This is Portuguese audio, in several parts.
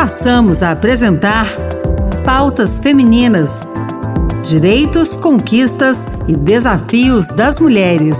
passamos a apresentar Pautas Femininas: Direitos, Conquistas e Desafios das Mulheres.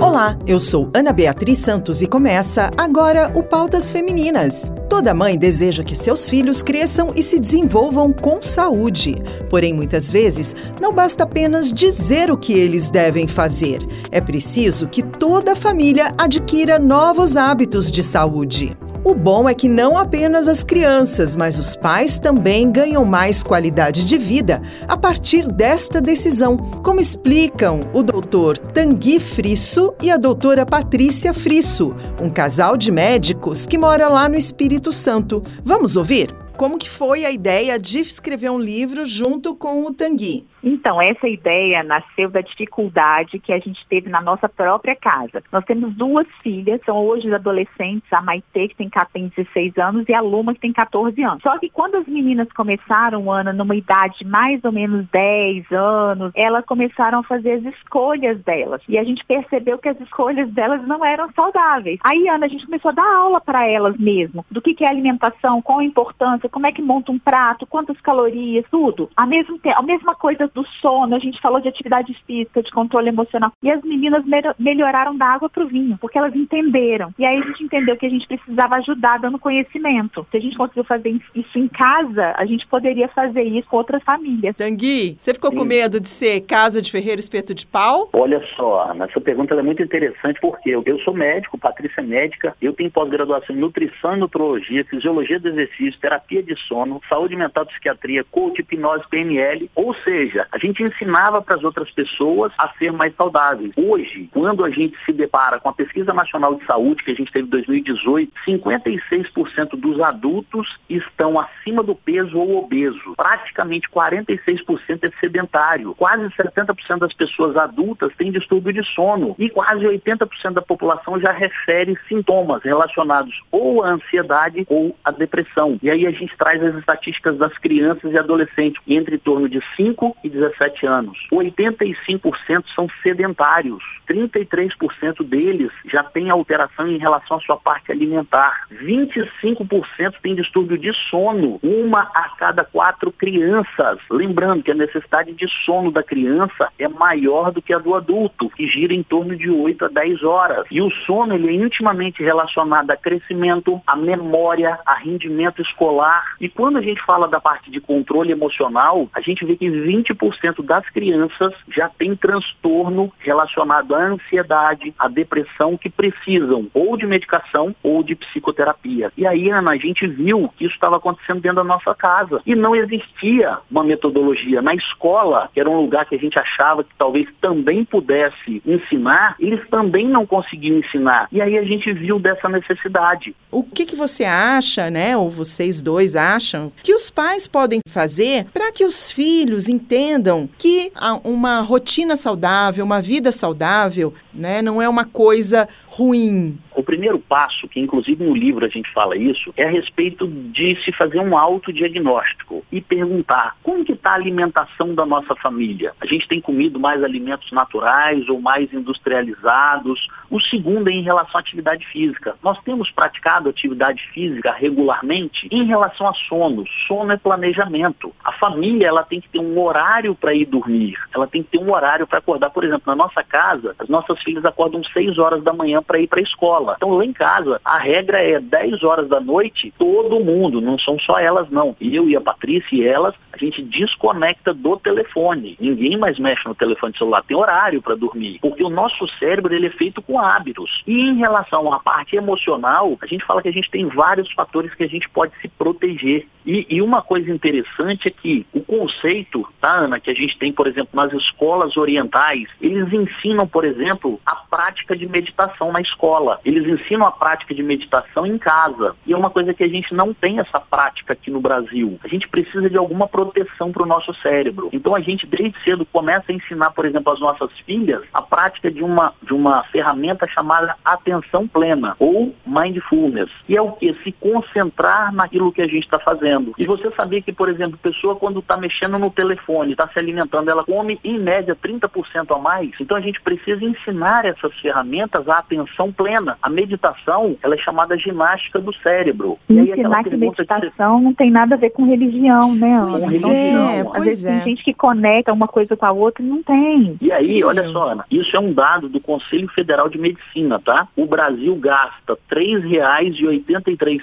Olá, eu sou Ana Beatriz Santos e começa agora o Pautas Femininas. Toda mãe deseja que seus filhos cresçam e se desenvolvam com saúde. Porém, muitas vezes, não basta apenas dizer o que eles devem fazer. É preciso que toda a família adquira novos hábitos de saúde. O bom é que não apenas as crianças, mas os pais também ganham mais qualidade de vida a partir desta decisão, como explicam o doutor Tanguy Frisso e a doutora Patrícia Frisso, um casal de médicos que mora lá no Espírito Santo. Vamos ouvir? Como que foi a ideia de escrever um livro junto com o Tanguy? Então, essa ideia nasceu da dificuldade que a gente teve na nossa própria casa. Nós temos duas filhas, são hoje adolescentes, a Maite, que tem, tem 16 anos, e a Luma, que tem 14 anos. Só que quando as meninas começaram, Ana, numa idade mais ou menos 10 anos, elas começaram a fazer as escolhas delas. E a gente percebeu que as escolhas delas não eram saudáveis. Aí, Ana, a gente começou a dar aula para elas mesmo, do que, que é alimentação, qual a importância, como é que monta um prato, quantas calorias, tudo. A mesma, a mesma coisa do sono, a gente falou de atividade física, de controle emocional. E as meninas melhoraram da água para o vinho, porque elas entenderam. E aí a gente entendeu que a gente precisava ajudar dando conhecimento. Se a gente conseguiu fazer isso em casa, a gente poderia fazer isso com outras famílias. Tangui, você ficou Sim. com medo de ser casa de ferreiro espeto de pau? Olha só, Ana, essa pergunta é muito interessante porque eu, eu sou médico, Patrícia é médica, eu tenho pós-graduação em nutrição e nutrologia, fisiologia do exercício, terapia de sono, saúde mental psiquiatria, coach, hipnose, PNL, ou seja, a gente ensinava para as outras pessoas a ser mais saudáveis. Hoje, quando a gente se depara com a pesquisa nacional de saúde que a gente teve em 2018, 56% dos adultos estão acima do peso ou obeso. Praticamente 46% é sedentário. Quase 70% das pessoas adultas têm distúrbio de sono e quase 80% da população já refere sintomas relacionados ou à ansiedade ou à depressão. E aí a gente traz as estatísticas das crianças e adolescentes entre em torno de 5 e 17 anos. 85% são sedentários. 33% deles já têm alteração em relação à sua parte alimentar. 25% têm distúrbio de sono. Uma a cada quatro crianças. Lembrando que a necessidade de sono da criança é maior do que a do adulto, que gira em torno de 8 a 10 horas. E o sono ele é intimamente relacionado a crescimento, a memória, a rendimento escolar. E quando a gente fala da parte de controle emocional, a gente vê que 20 20% das crianças já tem transtorno relacionado à ansiedade, à depressão, que precisam ou de medicação ou de psicoterapia. E aí, Ana, a gente viu que isso estava acontecendo dentro da nossa casa. E não existia uma metodologia. Na escola, que era um lugar que a gente achava que talvez também pudesse ensinar, eles também não conseguiam ensinar. E aí a gente viu dessa necessidade. O que, que você acha, né, ou vocês dois acham, que os pais podem fazer para que os filhos entendam que uma rotina saudável, uma vida saudável, né, não é uma coisa ruim, primeiro passo, que inclusive no livro a gente fala isso, é a respeito de se fazer um autodiagnóstico e perguntar como que está a alimentação da nossa família. A gente tem comido mais alimentos naturais ou mais industrializados? O segundo é em relação à atividade física. Nós temos praticado atividade física regularmente em relação a sono. Sono é planejamento. A família ela tem que ter um horário para ir dormir. Ela tem que ter um horário para acordar. Por exemplo, na nossa casa, as nossas filhas acordam 6 horas da manhã para ir para a escola escola. Então lá em casa, a regra é 10 horas da noite, todo mundo, não são só elas não. Eu e a Patrícia e elas, a gente desconecta do telefone. Ninguém mais mexe no telefone celular, tem horário para dormir, porque o nosso cérebro ele é feito com hábitos. E em relação à parte emocional, a gente fala que a gente tem vários fatores que a gente pode se proteger. E, e uma coisa interessante é que o conceito, tá, Ana, que a gente tem, por exemplo, nas escolas orientais, eles ensinam, por exemplo, a prática de meditação na escola. Eles ensinam a prática de meditação em casa. E é uma coisa que a gente não tem essa prática aqui no Brasil. A gente precisa de alguma proteção para o nosso cérebro. Então a gente desde cedo começa a ensinar, por exemplo, às nossas filhas a prática de uma, de uma ferramenta chamada atenção plena ou mindfulness. E é o que? Se concentrar naquilo que a gente está fazendo. E você sabia que, por exemplo, pessoa quando está mexendo no telefone, está se alimentando, ela come em média 30% a mais. Então a gente precisa ensinar essas ferramentas à atenção plena. A meditação, ela é chamada ginástica do cérebro. E, e ensinar que meditação você... não tem nada a ver com religião, né, Ana? Pois é, Às vezes é. tem gente que conecta uma coisa com a outra e não tem. E aí, olha só, Ana, isso é um dado do Conselho Federal de Medicina, tá? O Brasil gasta R$ 3,83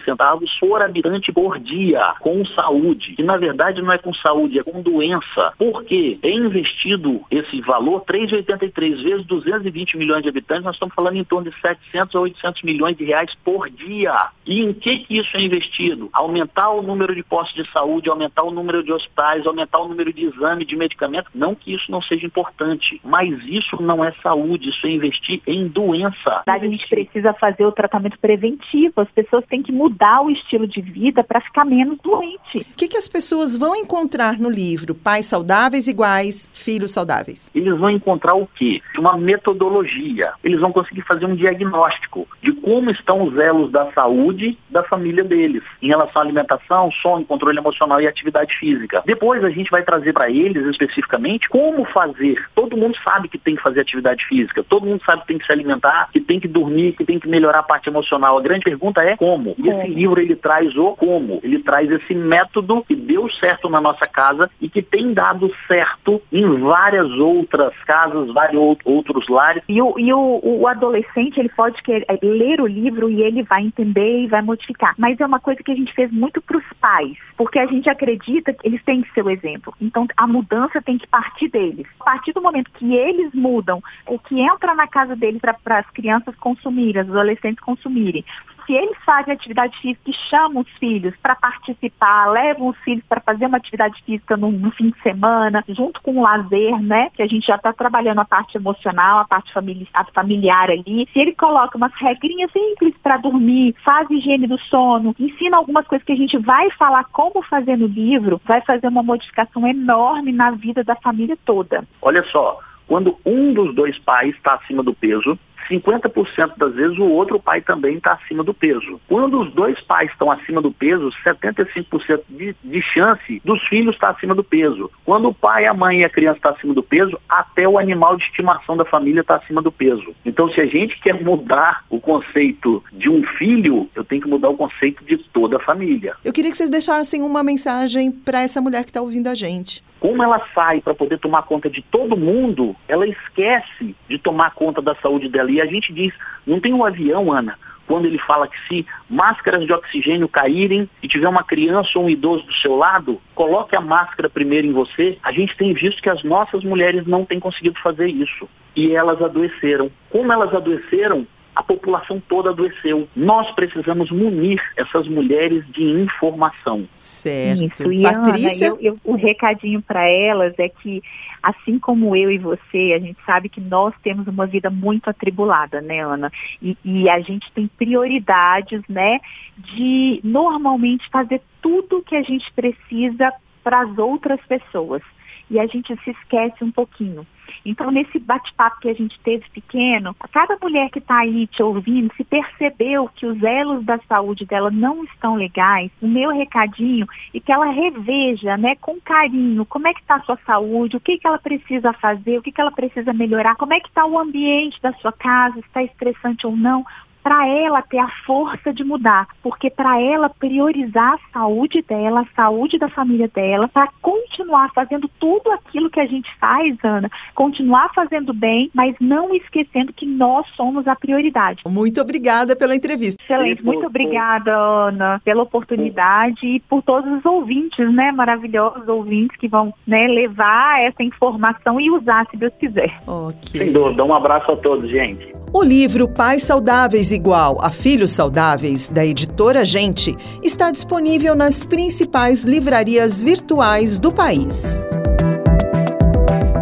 por habitante por dia com saúde. E na verdade não é com saúde, é com doença. Porque é investido esse valor, 3,83 vezes 220 milhões de habitantes, nós estamos falando em torno de 700 a 800 milhões de reais por dia. E em que, que isso é investido? Aumentar o número de postos de saúde, aumentar o número de hospitais, aumentar o número de exame, de medicamentos. Não que isso não seja importante, mas isso não é saúde, isso é investir em doença. A gente precisa fazer o tratamento preventivo, as pessoas têm que mudar o estilo de vida para ficar menos doente. O que, que as pessoas vão encontrar no livro? Pais saudáveis iguais, filhos saudáveis. Eles vão encontrar o quê? Uma metodologia. Eles vão conseguir fazer um diagnóstico de como estão os elos da saúde da família deles, em relação à alimentação, sono, controle emocional e atividade física. Depois a gente vai trazer para eles especificamente como fazer. Todo mundo sabe que tem que fazer atividade física, todo mundo sabe que tem que se alimentar, que tem que dormir, que tem que melhorar a parte emocional. A grande pergunta é como. E esse livro ele traz o como. Ele traz esse método que deu certo na nossa casa e que tem dado certo em várias outras casas, vários outros lares. E o, e o, o adolescente ele pode querer, ler o livro e ele vai entender e vai modificar. Mas é uma coisa que a gente fez muito para os pais, porque a gente acredita que eles têm que ser o exemplo. Então a mudança tem que partir deles. A partir do momento que eles mudam, o que entra na casa deles para as crianças consumirem, as adolescentes consumirem, se eles fazem atividade física e chamam os filhos para participar, levam os filhos para fazer uma atividade física no, no, fim de semana, junto com o lazer, né? Que a gente já está trabalhando a parte emocional, a parte a familiar ali. Se ele coloca umas regrinhas simples para dormir, faz higiene do sono, ensina algumas coisas que a gente vai falar como fazer no livro, vai fazer uma modificação enorme na vida da família toda. Olha só, quando um dos dois pais está acima do peso, 50% das vezes o outro pai também está acima do peso. Quando os dois pais estão acima do peso, 75% de, de chance dos filhos estar tá acima do peso. Quando o pai, a mãe e a criança estão tá acima do peso, até o animal de estimação da família está acima do peso. Então, se a gente quer mudar o conceito de um filho, eu tenho que mudar o conceito de toda a família. Eu queria que vocês deixassem uma mensagem para essa mulher que está ouvindo a gente como ela sai para poder tomar conta de todo mundo, ela esquece de tomar conta da saúde dela. E a gente diz, não tem um avião, Ana, quando ele fala que se máscaras de oxigênio caírem e tiver uma criança ou um idoso do seu lado, coloque a máscara primeiro em você. A gente tem visto que as nossas mulheres não têm conseguido fazer isso. E elas adoeceram. Como elas adoeceram, a população toda adoeceu. Nós precisamos munir essas mulheres de informação. Certo. Isso. E Patrícia? Ana, eu, eu, o recadinho para elas é que, assim como eu e você, a gente sabe que nós temos uma vida muito atribulada, né, Ana? E, e a gente tem prioridades, né, de normalmente fazer tudo que a gente precisa para as outras pessoas. E a gente se esquece um pouquinho. Então, nesse bate-papo que a gente teve pequeno, cada mulher que está aí te ouvindo, se percebeu que os elos da saúde dela não estão legais, o meu recadinho é que ela reveja, né, com carinho, como é que está a sua saúde, o que, que ela precisa fazer, o que, que ela precisa melhorar, como é que está o ambiente da sua casa, está estressante ou não, para ela ter a força de mudar, porque para ela priorizar a saúde dela, a saúde da família dela, para continuar fazendo tudo aquilo que a gente faz, Ana, continuar fazendo bem, mas não esquecendo que nós somos a prioridade. Muito obrigada pela entrevista. Excelente, muito obrigada, Ana, pela oportunidade e por todos os ouvintes, né, maravilhosos ouvintes que vão, né, levar essa informação e usar, se Deus quiser. Ok. Sem dúvida, um abraço a todos, gente. O livro Pais Saudáveis Igual a Filhos Saudáveis, da editora Gente, está disponível nas principais livrarias virtuais do país.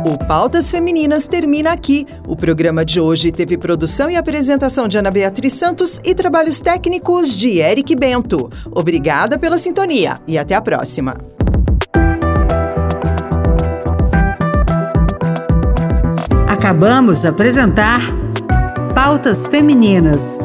O Pautas Femininas termina aqui. O programa de hoje teve produção e apresentação de Ana Beatriz Santos e trabalhos técnicos de Eric Bento. Obrigada pela sintonia e até a próxima. Acabamos de apresentar Pautas Femininas.